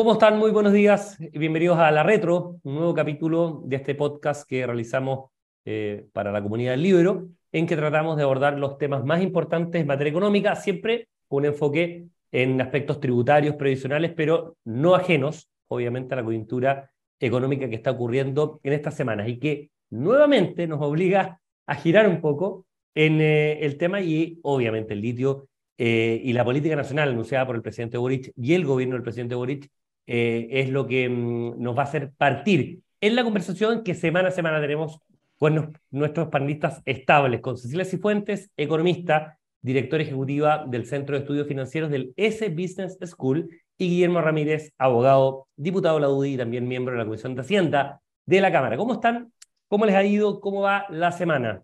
¿Cómo están? Muy buenos días. Bienvenidos a La Retro, un nuevo capítulo de este podcast que realizamos eh, para la comunidad del libro, en que tratamos de abordar los temas más importantes en materia económica, siempre con un enfoque en aspectos tributarios, previsionales, pero no ajenos, obviamente, a la coyuntura económica que está ocurriendo en estas semanas y que nuevamente nos obliga a girar un poco en eh, el tema y obviamente el litio eh, y la política nacional anunciada por el presidente Boric y el gobierno del presidente Boric eh, es lo que mm, nos va a hacer partir en la conversación que semana a semana tenemos con nuestros panelistas estables, con Cecilia Cifuentes, economista, directora ejecutiva del Centro de Estudios Financieros del S Business School, y Guillermo Ramírez, abogado, diputado de la UDI y también miembro de la Comisión de Hacienda de la Cámara. ¿Cómo están? ¿Cómo les ha ido? ¿Cómo va la semana?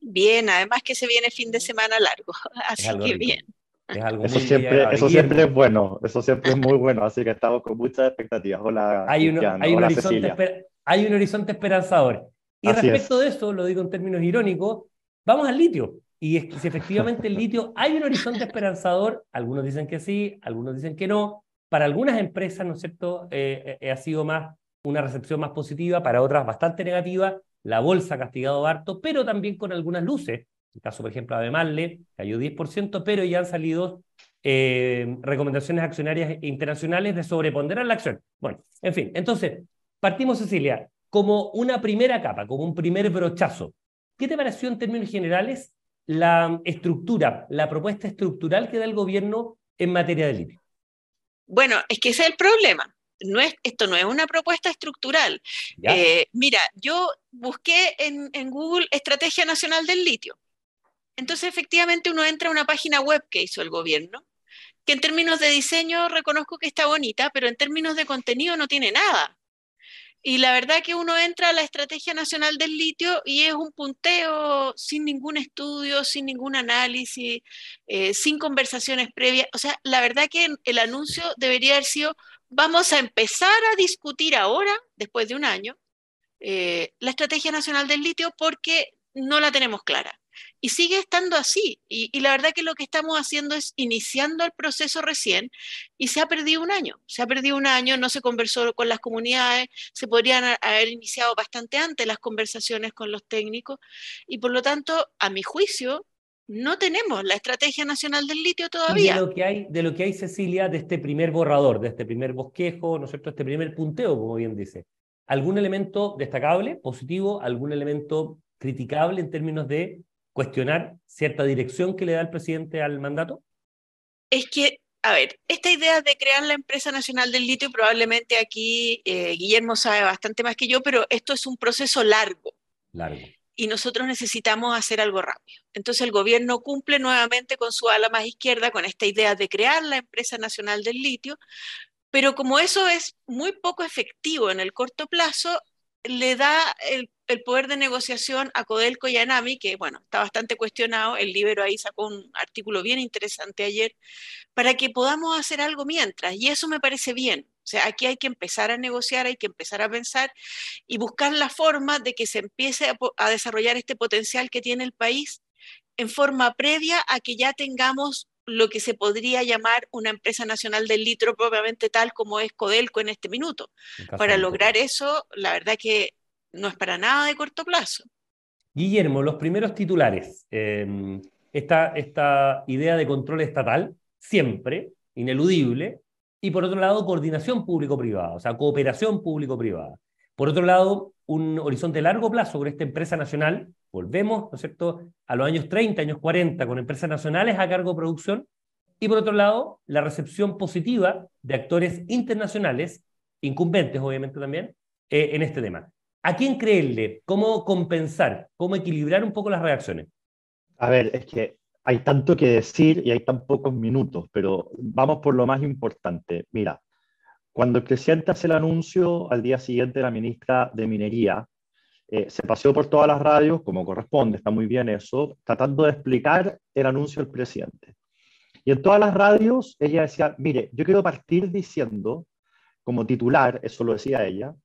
Bien, además que se viene fin de semana largo, así que bien. Eso siempre, eso siempre es bueno, eso siempre es muy bueno, así que estamos con muchas expectativas. Hola, hay, un, hay, un, horizonte hay un horizonte esperanzador. Y respecto de eso, lo digo en términos irónicos, vamos al litio. Y es que si efectivamente el litio hay un horizonte esperanzador, algunos dicen que sí, algunos dicen que no. Para algunas empresas, ¿no es cierto?, eh, eh, ha sido más una recepción más positiva, para otras bastante negativa. La bolsa ha castigado harto, pero también con algunas luces. El caso, por ejemplo, de Marle cayó 10%, pero ya han salido eh, recomendaciones accionarias internacionales de sobreponderar la acción. Bueno, en fin, entonces, partimos, Cecilia, como una primera capa, como un primer brochazo. ¿Qué te pareció en términos generales la estructura, la propuesta estructural que da el gobierno en materia de litio? Bueno, es que ese es el problema. No es, esto no es una propuesta estructural. Eh, mira, yo busqué en, en, Google Estrategia Nacional del Litio. Entonces, efectivamente, uno entra a una página web que hizo el gobierno, que en términos de diseño reconozco que está bonita, pero en términos de contenido no tiene nada. Y la verdad que uno entra a la Estrategia Nacional del Litio y es un punteo sin ningún estudio, sin ningún análisis, eh, sin conversaciones previas. O sea, la verdad que el anuncio debería haber sido, vamos a empezar a discutir ahora, después de un año, eh, la Estrategia Nacional del Litio porque no la tenemos clara. Y sigue estando así. Y, la verdad que lo que estamos haciendo es iniciando el proceso recién y se ha perdido un año. Se ha perdido un año, no se conversó con las comunidades, se podrían haber iniciado bastante antes las conversaciones con los técnicos y por lo tanto, a mi juicio, no tenemos la estrategia nacional del litio todavía. de lo que hay, de lo que hay Cecilia, de este primer borrador, de este primer bosquejo, ¿no es cierto? Este primer punteo, como bien dice. ¿Algún elemento destacable, positivo? ¿Algún elemento criticable en términos de cuestionar cierta dirección que le da el presidente al mandato? Es que, a ver, esta idea de crear la empresa nacional del litio, probablemente aquí eh, Guillermo sabe bastante más que yo, pero esto es un proceso largo. Largo. Y nosotros necesitamos hacer algo rápido. Entonces el gobierno cumple nuevamente con su ala más izquierda, con esta idea de crear la empresa nacional del litio, pero como eso es muy poco efectivo en el corto plazo, le da el, poder de negociación a Codelco y a Nami, que bueno, está bastante cuestionado, el Libero ahí sacó un artículo bien interesante ayer, para que podamos hacer algo mientras, y eso me parece bien. O sea, aquí hay que empezar a negociar, hay que empezar a pensar y buscar la forma de que se empiece a, a desarrollar este potencial que tiene el país en forma previa a que ya tengamos lo que se podría llamar una empresa nacional del litro propiamente tal como es Codelco en este minuto. Para lograr eso, la verdad que no es para nada de corto plazo. Guillermo, los primeros titulares. Em, esta, idea de control estatal, siempre, ineludible, y por otro lado, coordinación público-privada, o sea, cooperación público-privada. Por otro lado, un horizonte largo plazo sobre esta empresa nacional Volvemos, ¿no es cierto?, a los años 30, años 40, con empresas nacionales a cargo de producción. Y por otro lado, la recepción positiva de actores internacionales, incumbentes obviamente también, eh, en este tema. ¿A quién creerle? ¿Cómo compensar? ¿Cómo equilibrar un poco las reacciones? A ver, es que hay tanto que decir y hay tan pocos minutos, pero vamos por lo más importante. Mira, cuando el presidente hace el anuncio, al día siguiente la ministra de Minería eh, se paseó por todas las radios, como corresponde, está muy bien eso, tratando de explicar el anuncio del presidente. Y en todas las radios ella decía, mire, yo quiero partir diciendo, como titular, eso lo decía ella,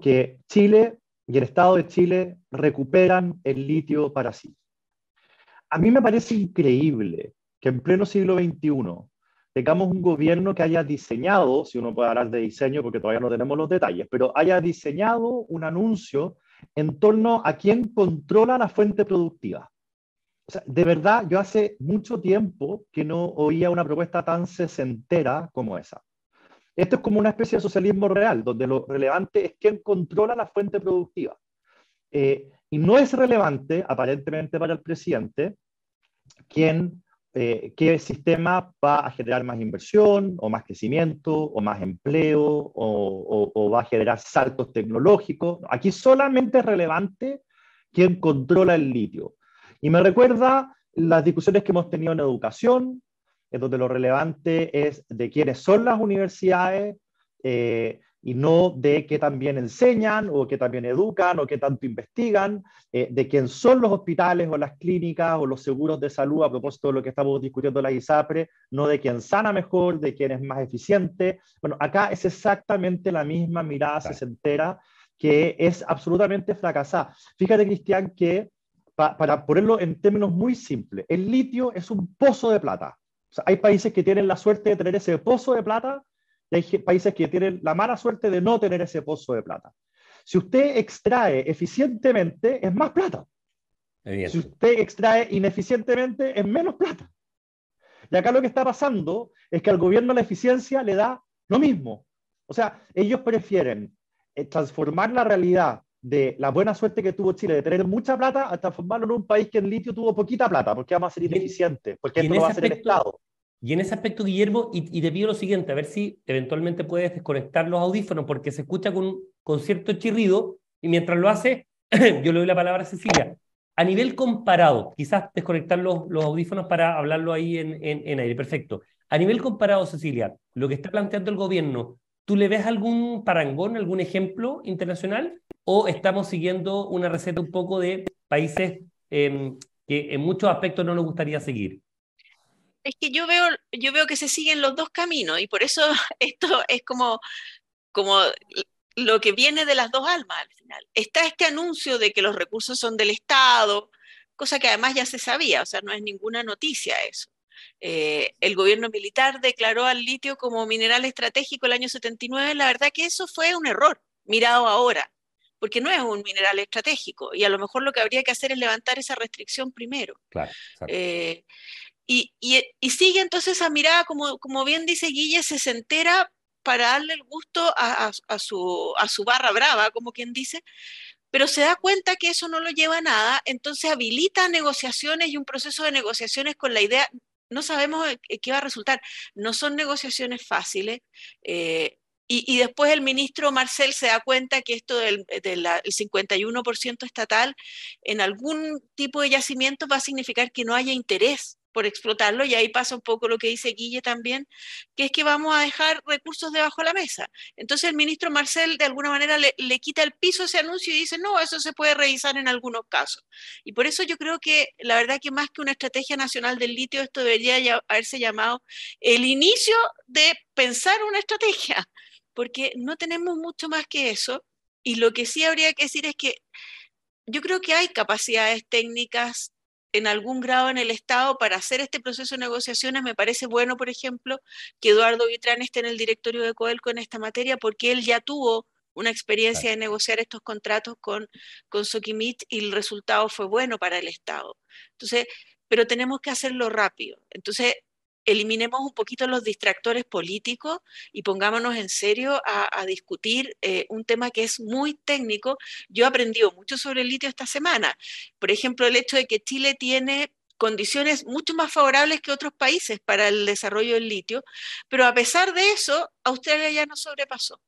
que Chile y el Estado de Chile recuperan el litio para sí. A mí me parece increíble que en pleno siglo XXI, tengamos un gobierno que haya diseñado, si uno puede hablar de diseño porque todavía no tenemos los detalles, pero haya diseñado un anuncio en torno a quién controla la fuente productiva. De verdad, yo hace mucho tiempo que no oía una propuesta tan sesentera como esa. Esto es como una especie de socialismo real, donde lo relevante es quién controla la fuente productiva. Eh, y no es relevante, aparentemente para el presidente, quién, eh, qué sistema va a generar más inversión, o más crecimiento, o más empleo, o, o va a generar saltos tecnológicos. Aquí solamente es relevante quién controla el litio. Y me recuerda las discusiones que hemos tenido en educación, en donde lo relevante es de quiénes son las universidades eh, y no de qué también enseñan o qué también educan o qué tanto investigan, eh, de quién son los hospitales o las clínicas o los seguros de salud, a propósito de lo que estamos discutiendo en la ISAPRE, no de quién sana mejor, de quién es más eficiente. Bueno, acá es exactamente la misma mirada sesentera que es absolutamente fracasada. Fíjate, Cristian, que para ponerlo en términos muy simples, el litio es un pozo de plata hay países que tienen la suerte de tener ese pozo de plata y hay países que tienen la mala suerte de no tener ese pozo de plata. Si usted extrae eficientemente, es más plata. Si usted extrae ineficientemente, es menos plata. Y acá lo que está pasando es que al gobierno la eficiencia le da lo mismo. O sea, ellos prefieren eh, transformar la realidad de la buena suerte que tuvo Chile de tener mucha plata a transformarlo en un país que en litio tuvo poquita plata, porque vamos a ser ineficientes, porque esto lo va a hacer el Estado. Y en ese aspecto, Guillermo, y, te pido lo siguiente, a ver si eventualmente puedes desconectar los audífonos, porque se escucha con, cierto chirrido, y mientras lo hace, yo le doy la palabra a Cecilia. A nivel comparado, quizás desconectar los, audífonos para hablarlo ahí en aire, perfecto. A nivel comparado, Cecilia, lo que está planteando el gobierno, ¿tú le ves algún parangón, algún ejemplo internacional? o estamos siguiendo una receta un poco de países em, que en muchos aspectos no nos gustaría seguir? Es que yo veo, yo veo que se siguen los dos caminos y por eso esto es como, como lo que viene de las dos almas al final. Está este anuncio de que los recursos son del Estado, cosa que además ya se sabía, o sea, no es ninguna noticia eso. Eh, el gobierno militar declaró al litio como mineral estratégico el año 79, la verdad que eso fue un error, mirado ahora porque no es un mineral estratégico y a lo mejor lo que habría que hacer es levantar esa restricción primero. Claro, eh, y, sigue entonces esa mirada, como, bien dice Guille, se entera para darle el gusto a, a, su, a su barra brava, como quien dice, pero se da cuenta que eso no lo lleva a nada, entonces habilita negociaciones y un proceso de negociaciones con la idea, no sabemos qué va a resultar, no son negociaciones fáciles, eh, y, después el ministro Marcel se da cuenta que esto del, 51% estatal en algún tipo de yacimiento va a significar que no haya interés por explotarlo, y ahí pasa un poco lo que dice Guille también, que es que vamos a dejar recursos debajo de la mesa. Entonces el ministro Marcel de alguna manera le, quita el piso a ese anuncio y dice, no, eso se puede revisar en algunos casos. Y por eso yo creo que la verdad que más que una estrategia nacional del litio, esto debería haberse llamado el inicio de pensar una estrategia, porque no tenemos mucho más que eso. Y lo que sí habría que decir es que yo creo que hay capacidades técnicas en algún grado en el Estado para hacer este proceso de negociaciones. Me parece bueno, por ejemplo, que Eduardo Vitrán esté en el directorio de Coelco en esta materia, porque él ya tuvo una experiencia de negociar estos contratos con, con Soquimit y el resultado fue bueno para el Estado. Entonces, pero tenemos que hacerlo rápido. Entonces, eliminemos un poquito los distractores políticos y pongámonos en serio a, discutir eh, un tema que es muy técnico. Yo he aprendido mucho sobre el litio esta semana. Por ejemplo, el hecho de que Chile tiene condiciones mucho más favorables que otros países para el desarrollo del litio, pero a pesar de eso, Australia ya no sobrepasó,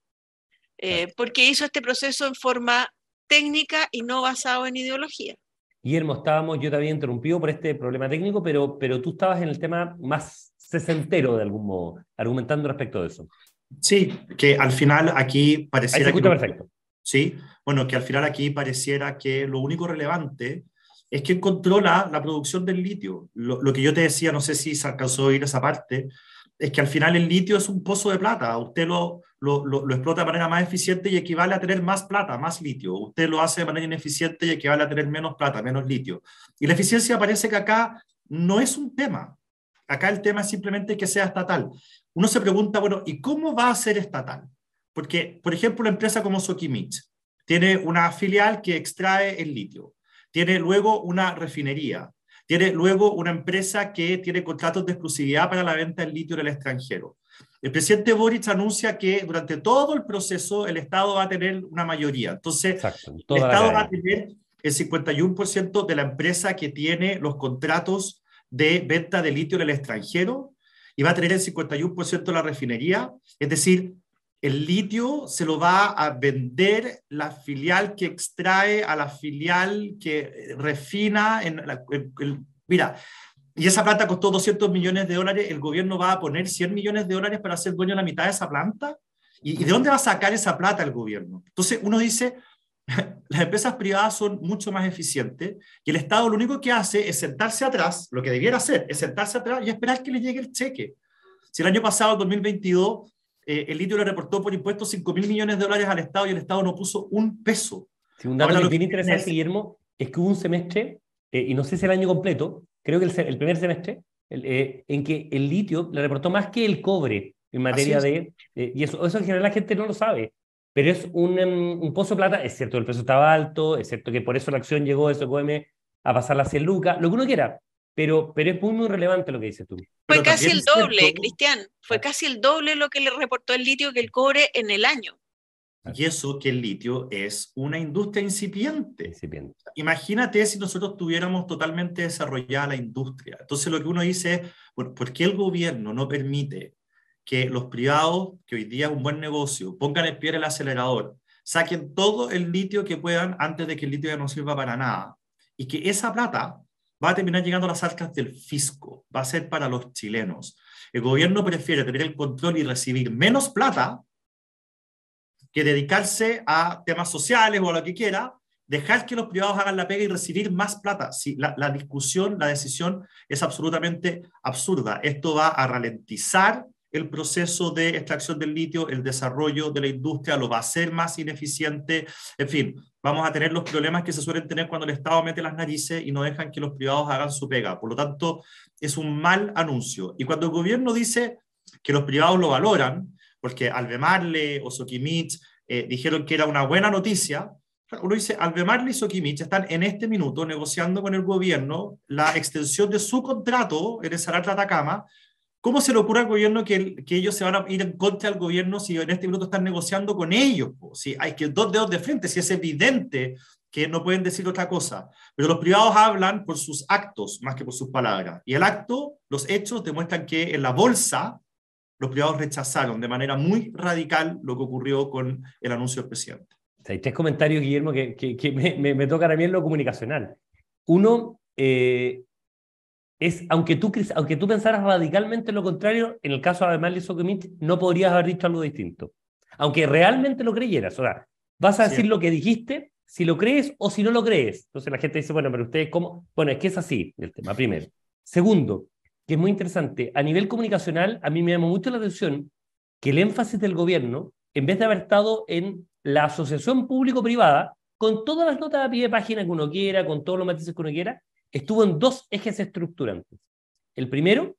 eh, porque hizo este proceso en forma técnica y no basado en ideología. Guillermo, estábamos, yo te había interrumpido por este problema técnico, pero, pero tú estabas en el tema más sesentero de algún modo, argumentando respecto de eso. Sí, que al final aquí pareciera... Ahí se perfecto. Sí, bueno, que al final aquí pareciera que lo único relevante es que controla la producción del litio. Lo, lo, que yo te decía, no sé si se alcanzó a oír esa parte, es que al final el litio es un pozo de plata. Usted lo, lo, lo, explota de manera más eficiente y equivale a tener más plata, más litio. Usted lo hace de manera ineficiente y equivale a tener menos plata, menos litio. Y la eficiencia parece que acá no es un tema. Acá el tema es simplemente que sea estatal. Uno se pregunta, bueno, ¿y cómo va a ser estatal? Porque, por ejemplo, una empresa como Sokimich tiene una filial que extrae el litio, tiene luego una refinería, tiene luego una empresa que tiene contratos de exclusividad para la venta del litio en el extranjero. El presidente Boric anuncia que durante todo el proceso el Estado va a tener una mayoría. Entonces, el Estado va a tener el 51% de la empresa que tiene los contratos de venta de litio en el extranjero y va a tener el 51% de la refinería. Es decir, el litio se lo va a vender la filial que extrae a la filial que refina. En mira, y esa planta costó 200 millones de dólares, el gobierno va a poner 100 millones de dólares para ser dueño de la mitad de esa planta. ¿Y, y de dónde va a sacar esa plata el gobierno? Entonces uno dice, las empresas privadas son mucho más eficientes y el Estado lo único que hace es sentarse atrás, lo que debiera hacer es sentarse atrás y esperar que le llegue el cheque. Si el año pasado, 2022, eh, el litio le reportó por impuestos 5 mil millones de dólares al Estado y el Estado no puso un peso. un dato que bien interesante, Guillermo, es que hubo un semestre, eh, y no sé si el año completo, creo que el, primer semestre, eh, en que el litio le reportó más que el cobre en materia de... y eso, eso en general la gente no lo sabe pero es un, em, un pozo de plata, es cierto que el precio estaba alto, es cierto que por eso la acción llegó de SOCOM a pasar a 100 lucas, lo que uno quiera, pero, pero es muy, muy relevante lo que dices tú. Fue casi el doble, Cristian, fue casi el doble lo que le reportó el litio que el cobre en el año. Y eso que el litio es una industria incipiente. incipiente. Imagínate si nosotros tuviéramos totalmente desarrollada la industria. Entonces lo que uno dice es, ¿por qué el gobierno no permite que los privados, que hoy día es un buen negocio, pongan el pie el acelerador, saquen todo el litio que puedan antes de que el litio ya no sirva para nada. Y que esa plata va a terminar llegando a las arcas del fisco, va a ser para los chilenos. El gobierno prefiere tener el control y recibir menos plata que dedicarse a temas sociales o a lo que quiera, dejar que los privados hagan la pega y recibir más plata. Sí, la discusión, la decisión es absolutamente absurda. Esto va a ralentizar el proceso de extracción del litio, el desarrollo de la industria lo va a hacer más ineficiente, en fin, vamos a tener los problemas que se suelen tener cuando el Estado mete las narices y no dejan que los privados hagan su pega. Por lo tanto, es un mal anuncio. Y cuando el gobierno dice que los privados lo valoran, porque Albemarle o Sokimich eh, dijeron que era una buena noticia, uno dice, Albemarle y Sokimich están en este minuto negociando con el gobierno la extensión de su contrato en el Salar de Atacama ¿Cómo se le ocurre al gobierno que, que, ellos se van a ir en contra del gobierno si en este minuto están negociando con ellos? Si hay que dos dedos de frente, si es evidente que no pueden decir otra cosa. Pero los privados hablan por sus actos más que por sus palabras. Y el acto, los hechos demuestran que en la bolsa los privados rechazaron de manera muy radical lo que ocurrió con el anuncio del presidente. Hay tres comentarios, Guillermo, que, que, me, me, tocan a mí en lo comunicacional. Uno, eh, es, aunque tú, aunque tú pensaras radicalmente lo contrario, en el caso de Además Sokimich, no podrías haber dicho algo distinto. Aunque realmente lo creyeras. O sea, vas a decir lo que dijiste, si lo crees o si no lo crees. Entonces la gente dice, bueno, pero ustedes, ¿cómo? Bueno, es que es así el tema, primero. Segundo, que es muy interesante, a nivel comunicacional, a mí me llamó mucho la atención que el énfasis del gobierno, en vez de haber estado en la asociación público-privada, con todas las notas a pie de página que uno quiera, con todos los matices que uno quiera, estuvo en dos ejes estructurantes. El primero,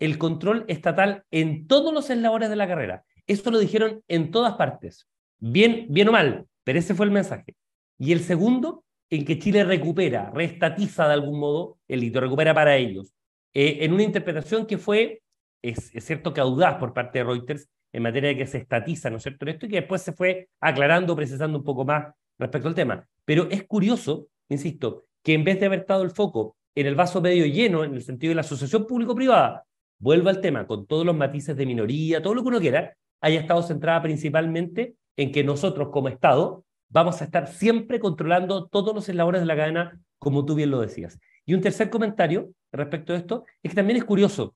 el control estatal en todos los eslabones de la carrera. Esto lo dijeron en todas partes, bien, bien o mal, pero ese fue el mensaje. Y el segundo, en que Chile recupera, reestatiza de algún modo el hito, recupera para ellos, eh, en una interpretación que fue, es, cierto que audaz por parte de Reuters, en materia de que se estatiza, ¿no es cierto?, esto y que después se fue aclarando, precisando un poco más respecto al tema. Pero es curioso, insisto, que en vez de haber estado el foco en el vaso medio lleno, en el sentido de la asociación público-privada, vuelva al tema con todos los matices de minoría, todo lo que uno quiera, haya estado centrada principalmente en que nosotros como Estado vamos a estar siempre controlando todos los eslabones de la cadena, como tú bien lo decías. Y un tercer comentario respecto a esto es que también es curioso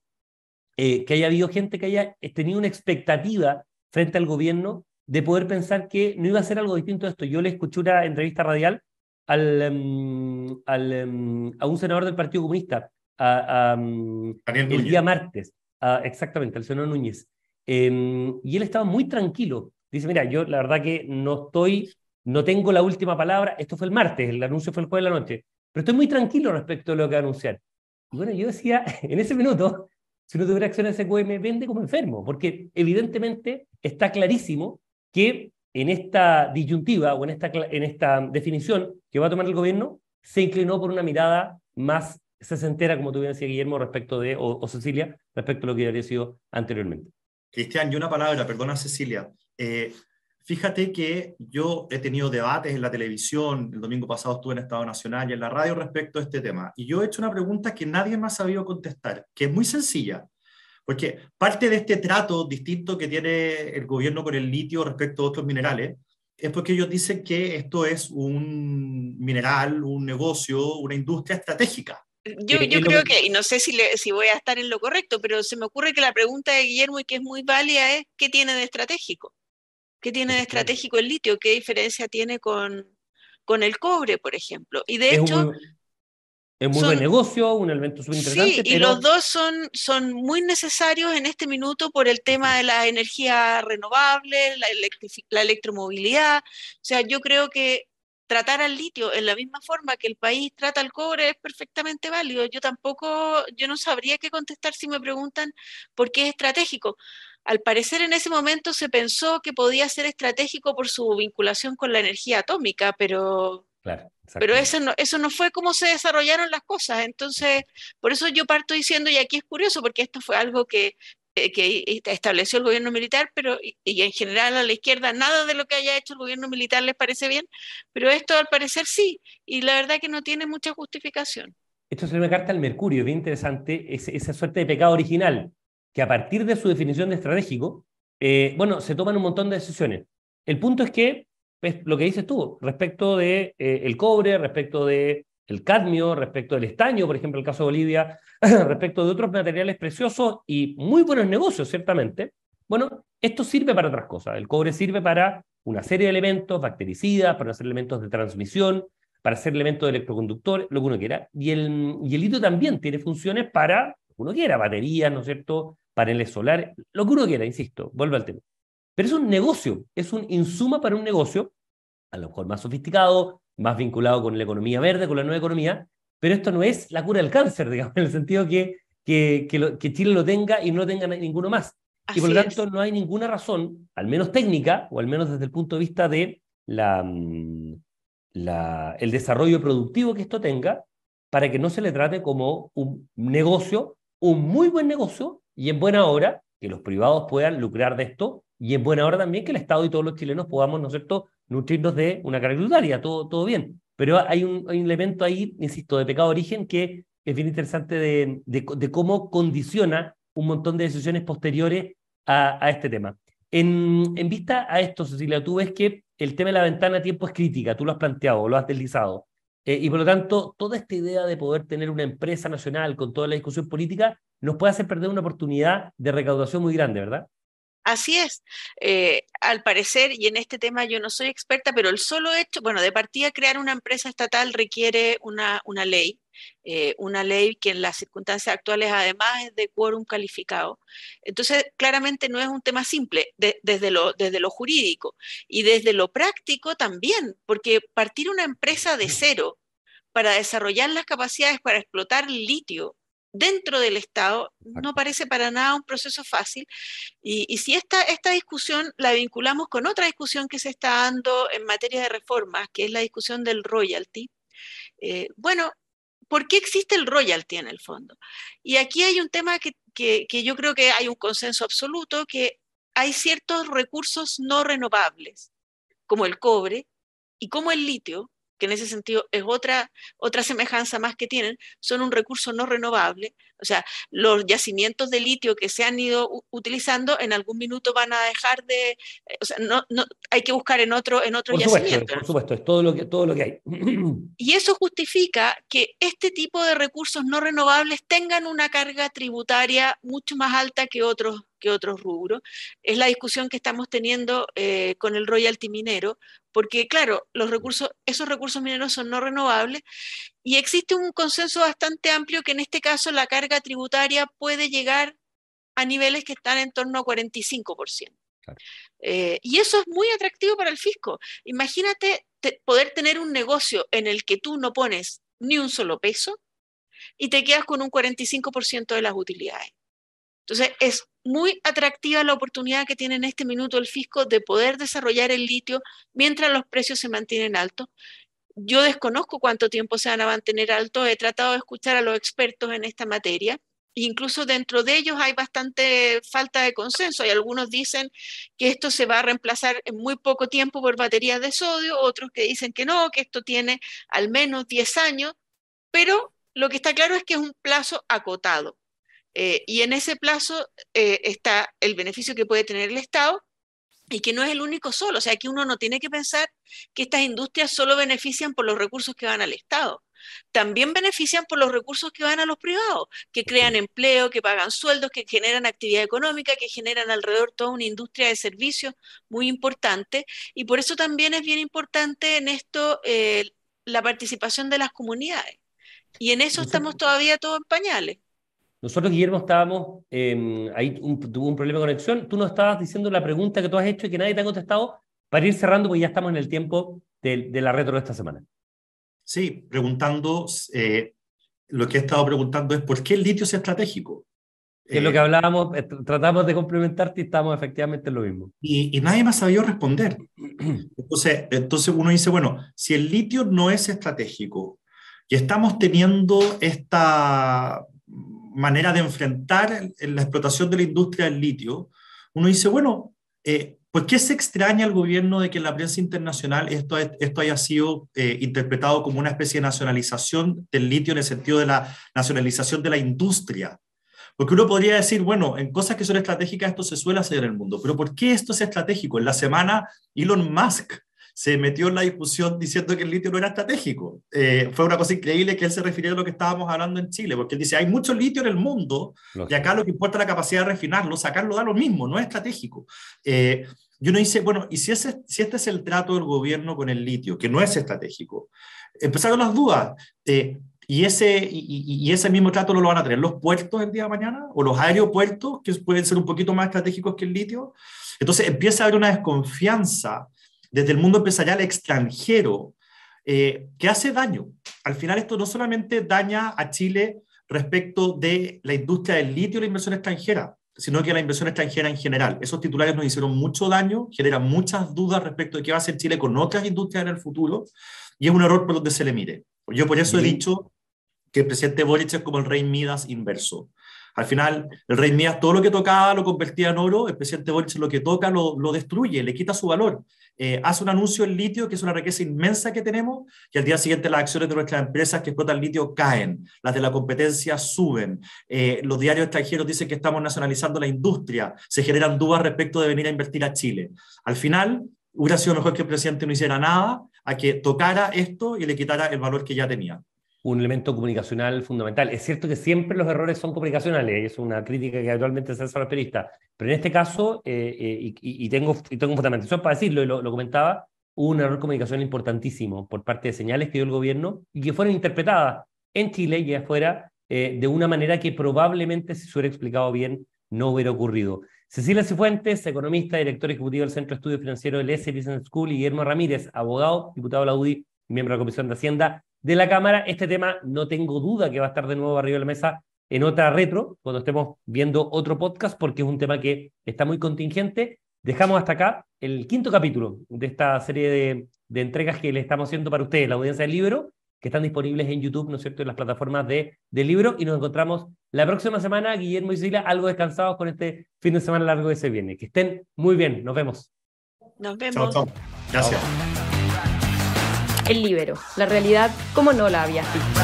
eh, que haya habido gente que haya tenido una expectativa frente al gobierno de poder pensar que no iba a ser algo distinto a esto. Yo le escuché una entrevista radial al, em, al, em, a un senador del Partido Comunista a, em, el día martes, exactamente, al senador Núñez. y él estaba muy tranquilo. Dice, mira, yo la verdad que no estoy, no tengo la última palabra. Esto fue el martes, el anuncio fue el jueves de la noche. Pero estoy muy tranquilo respecto a lo que va a anunciar. Y bueno, yo decía, en ese minuto, si no tuviera acciones SQM, vende como enfermo, porque evidentemente está clarísimo que en esta disyuntiva o en esta, en esta definición que va a tomar el gobierno, se inclinó por una mirada más sesentera, como tú bien decías, Guillermo, respecto de, o, Cecilia, respecto a lo que había sido anteriormente. Cristian, y una palabra, perdona Cecilia. Eh, fíjate que yo he tenido debates en la televisión, el domingo pasado estuve en Estado Nacional y en la radio respecto a este tema, y yo he hecho una pregunta que nadie me ha sabido contestar, que es muy sencilla. Porque parte de este trato distinto que tiene el gobierno con el litio respecto a otros minerales es porque ellos dicen que esto es un mineral, un negocio, una industria estratégica. Yo, yo creo que, y no sé si, si voy a estar en lo correcto, pero se me ocurre que la pregunta de Guillermo y que es muy válida es, ¿qué tiene de estratégico? ¿Qué tiene de estratégico el litio? ¿Qué diferencia tiene con, con el cobre, por ejemplo? Y de hecho, es muy buen negocio, un elemento súper interesante. Sí, y los dos son, son muy necesarios en este minuto por el tema de la energía renovable, la, la electromovilidad. O sea, yo creo que tratar al litio en la misma forma que el país trata al cobre es perfectamente válido. Yo tampoco, yo no sabría qué contestar si me preguntan por qué es estratégico. Al parecer en ese momento se pensó que podía ser estratégico por su vinculación con la energía atómica, pero pero eso no, eso no fue como se desarrollaron las cosas. Entonces, por eso yo parto diciendo, y aquí es curioso, porque esto fue algo que, eh, que estableció el gobierno militar, pero y, en general a la izquierda nada de lo que haya hecho el gobierno militar les parece bien, pero esto al parecer sí, y la verdad que no tiene mucha justificación. Esto se me carta al Mercurio, bien interesante, esa suerte de pecado original, que a partir de su definición de estratégico, eh, bueno, se toman un montón de decisiones. El punto es que es lo que dices tú, respecto de eh, cobre, respecto de el cadmio, respecto del estaño, por ejemplo, el caso de Bolivia, respecto de otros materiales preciosos y muy buenos negocios, ciertamente. Bueno, esto sirve para otras cosas. El cobre sirve para una serie de elementos, bactericidas, para hacer elementos de transmisión, para hacer elementos de electroconductores, lo que uno quiera. Y el, y el litio también tiene funciones para lo que uno quiera, baterías, ¿no es cierto? Paneles solares, lo que uno quiera, insisto, vuelvo al tema. Pero es un negocio, es un insumo para un negocio, a lo mejor más sofisticado, más vinculado con la economía verde, con la nueva economía, pero esto no es la cura del cáncer, digamos, en el sentido que, que, que, Chile lo tenga y no tenga ninguno más. y por lo tanto no hay ninguna razón, al menos técnica, o al menos desde el punto de vista de la, mm, la, el desarrollo productivo que esto tenga, para que no se le trate como un negocio, un muy buen negocio, y en buena hora, que los privados puedan lucrar de esto y es buena hora también que el Estado y todos los chilenos podamos, ¿no es cierto?, nutrirnos de una carga tributaria, todo, todo bien. Pero hay un, elemento ahí, insisto, de pecado de origen que es bien interesante de, de, cómo condiciona un montón de decisiones posteriores a, a este tema. En, en, vista a esto, Cecilia, tú ves que el tema de la ventana a tiempo es crítica, tú lo has planteado, lo has deslizado. Eh, y por lo tanto, toda esta idea de poder tener una empresa nacional con toda la discusión política nos puede hacer perder una oportunidad de recaudación muy grande, ¿verdad? Así es. Eh, al parecer, y en este tema yo no soy experta, pero el solo hecho, bueno, de partida crear una empresa estatal requiere una, una ley, eh, una ley que en las circunstancias actuales además es de quórum calificado. Entonces, claramente no es un tema simple desde, lo, desde lo jurídico y desde lo práctico también, porque partir una empresa de cero para desarrollar las capacidades para explotar litio dentro del Estado no parece para nada un proceso fácil. Y, si esta, esta discusión la vinculamos con otra discusión que se está dando en materia de reformas, que es la discusión del royalty, eh, bueno, ¿por qué existe el royalty en el fondo? Y aquí hay un tema que, que yo creo que hay un consenso absoluto, que hay ciertos recursos no renovables, como el cobre y como el litio, que en ese sentido es otra, otra semejanza más que tienen, son un recurso no renovable. O sea, los yacimientos de litio que se han ido utilizando en algún minuto van a dejar de, eh, o sea, no, no, hay que buscar en otro, en otro por yacimiento. por supuesto, es todo lo, que, todo lo que hay. Y eso justifica que este tipo de recursos no renovables tengan una carga tributaria mucho más alta que otros que otros rubros. Es la discusión que estamos teniendo eh, con el royalty minero, porque claro, los recursos, esos recursos mineros son no renovables y existe un consenso bastante amplio que en este caso la carga tributaria puede llegar a niveles que están en torno a 45%. Eh, y eso es muy atractivo para el fisco. Imagínate poder tener un negocio en el que tú no pones ni un solo peso y te quedas con un 45% de las utilidades. Entonces, es muy atractiva la oportunidad que tiene en este minuto el fisco de poder desarrollar el litio mientras los precios se mantienen altos. Yo desconozco cuánto tiempo se van a mantener altos, he tratado de escuchar a los expertos en esta materia. Incluso dentro de ellos hay bastante falta de consenso. Hay algunos dicen que esto se va a reemplazar en muy poco tiempo por baterías de sodio, otros que dicen que no, que esto tiene al menos 10 años, pero lo que está claro es que es un plazo acotado. Eh, y en ese plazo eh, está el beneficio que puede tener el Estado y que no es el único solo. O sea, que uno no tiene que pensar que estas industrias solo benefician por los recursos que van al Estado. También benefician por los recursos que van a los privados, que crean empleo, que pagan sueldos, que generan actividad económica, que generan alrededor toda una industria de servicios muy importante. Y por eso también es bien importante en esto eh, la participación de las comunidades. Y en eso estamos todavía todos en pañales. Nosotros, Guillermo, estábamos, eh, ahí tuvo un problema de conexión. Tú nos estabas diciendo la pregunta que tú has hecho y que nadie te ha contestado para ir cerrando, porque ya estamos en el tiempo de, la retro de esta semana. Sí, preguntando, eh, lo que he estado preguntando es por qué el litio es estratégico. Que es lo que eh, hablábamos, eh, tratamos de complementarte y estamos efectivamente en lo mismo. Y, y nadie me ha sabido responder. Entonces, entonces uno dice, bueno, si el litio no es estratégico y estamos teniendo esta manera de enfrentar la explotación de la industria del litio, uno dice, bueno, eh, ¿por qué se extraña al gobierno de que en la prensa internacional esto, haya sido eh, interpretado como una especie de nacionalización del litio en el sentido de la nacionalización de la industria? Porque uno podría decir, bueno, en cosas que son estratégicas esto se suele hacer en el mundo, pero ¿por qué esto es estratégico? En la semana Elon Musk se metió en la discusión diciendo que el litio no era estratégico. Eh, fue una cosa increíble que él se refirió a lo que estábamos hablando en Chile, porque él dice, hay mucho litio en el mundo y acá lo que importa es la capacidad de refinarlo, sacarlo da lo mismo, no es estratégico. Eh, y uno dice, bueno, ¿y si, este es el trato del gobierno con el litio, que no es estratégico? Empezaron las dudas. Y ese, y, ese mismo trato no lo van a tener los puertos el día de mañana o los aeropuertos, que pueden ser un poquito más estratégicos que el litio. Entonces empieza a haber una desconfianza desde el mundo empresarial extranjero, eh, que hace daño. Al final esto no solamente daña a Chile respecto de la industria del litio y la inversión extranjera, sino que la inversión extranjera en general. Esos titulares nos hicieron mucho daño, generan muchas dudas respecto de qué va a hacer Chile con otras industrias en el futuro, y es un error por donde se le mire. Yo por eso he dicho que el presidente Boric es como el rey Midas inverso. Al final, el rey Midas todo lo que tocaba lo convertía en oro, el presidente Boric lo que toca lo, lo destruye, le quita su valor. Eh, hace un anuncio en litio, que es una riqueza inmensa que tenemos, y al día siguiente las acciones de nuestras empresas que explotan litio caen, las de la competencia suben, eh, los diarios extranjeros dicen que estamos nacionalizando la industria, se generan dudas respecto de venir a invertir a Chile. Al final, hubiera sido mejor que el presidente no hiciera nada a que tocara esto y le quitara el valor que ya tenía un elemento comunicacional fundamental. Es cierto que siempre los errores son comunicacionales, es una crítica que habitualmente se hace a los periodistas, pero en este caso, eh, eh, y, tengo, y tengo fundamentación para decirlo, y lo, comentaba, hubo un error comunicacional importantísimo por parte de señales que dio el gobierno y que fueron interpretadas en Chile y afuera eh, de una manera que probablemente, si se hubiera explicado bien, no hubiera ocurrido. Cecilia Cifuentes, economista, director ejecutivo del Centro de Estudios Financieros del S Business School, y Guillermo Ramírez, abogado, diputado de la UDI, miembro de la Comisión de Hacienda, de la Cámara. Este tema no tengo duda que va a estar de nuevo arriba de la mesa en otra retro, cuando estemos viendo otro podcast, porque es un tema que está muy contingente. Dejamos hasta acá el quinto capítulo de esta serie de, de entregas que le estamos haciendo para ustedes, la audiencia del libro, que están disponibles en YouTube, ¿no es cierto?, en las plataformas de, del libro. Y nos encontramos la próxima semana, Guillermo y Silvia, algo descansados con este fin de semana largo de ese viene. Que estén muy bien. Nos vemos. Nos vemos. Chao, Gracias. El Libero, la realidad como no la habías visto.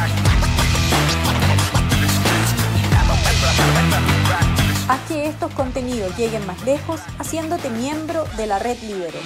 Haz que estos contenidos lleguen más lejos haciéndote miembro de la red Libero.